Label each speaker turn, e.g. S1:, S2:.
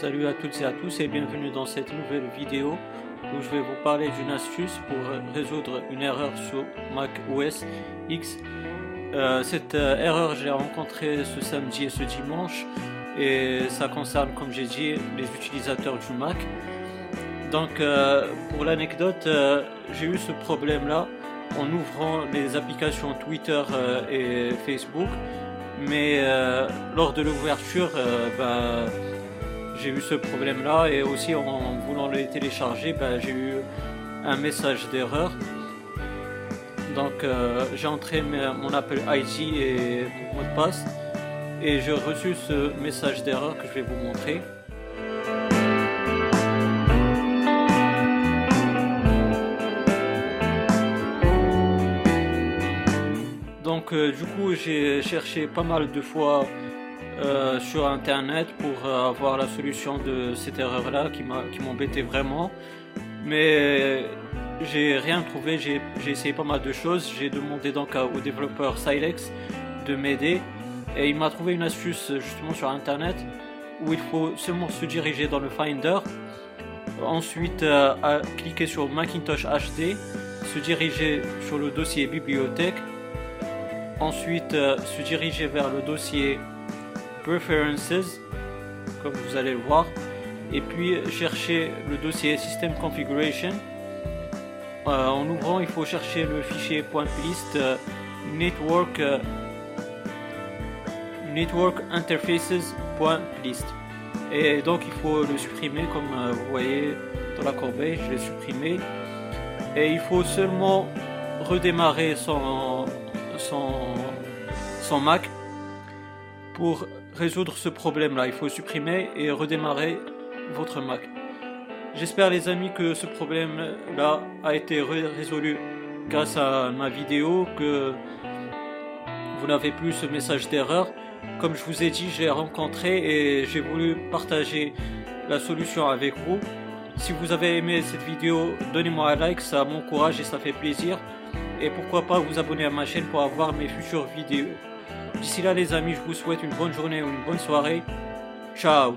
S1: Salut à toutes et à tous et bienvenue dans cette nouvelle vidéo où je vais vous parler d'une astuce pour résoudre une erreur sur Mac OS X. Euh, cette euh, erreur, je l'ai rencontrée ce samedi et ce dimanche et ça concerne, comme j'ai dit, les utilisateurs du Mac. Donc, euh, pour l'anecdote, j'ai eu ce problème-là en ouvrant les applications Twitter et Facebook, mais lors de l'ouverture, ben, j'ai eu ce problème là et aussi en voulant les télécharger ben, j'ai eu un message d'erreur. Donc euh, j'ai entré mon Apple ID et mon mot de passe et j'ai reçu ce message d'erreur que je vais vous montrer. Donc euh, du coup j'ai cherché pas mal de fois euh, sur internet pour euh, avoir la solution de cette erreur là qui m'embêtait vraiment. Mais j'ai rien trouvé j'ai essayé pas mal de choses. J'ai demandé donc au développeur Silex de m'aider. Et il m'a trouvé une astuce justement sur internet où il faut seulement se diriger dans le Finder ensuite euh, cliquer sur Macintosh HD se diriger sur le dossier bibliothèque ensuite se diriger vers le dossier Preferences, comme vous allez le voir, et puis chercher le dossier System Configuration. Euh, en ouvrant, il faut chercher le fichier .list euh, network euh, network interfaces.list et donc il faut le supprimer comme vous voyez dans la corbeille je l'ai supprimé. Et il faut seulement redémarrer son, son, son Mac pour résoudre ce problème-là. Il faut supprimer et redémarrer votre Mac. J'espère les amis que ce problème-là a été résolu grâce à ma vidéo, que vous n'avez plus ce message d'erreur. Comme je vous ai dit, j'ai rencontré et j'ai voulu partager la solution avec vous. Si vous avez aimé cette vidéo, donnez-moi un like, ça m'encourage et ça fait plaisir. Et pourquoi pas vous abonner à ma chaîne pour avoir mes futures vidéos. D'ici là les amis, je vous souhaite une bonne journée ou une bonne soirée. Ciao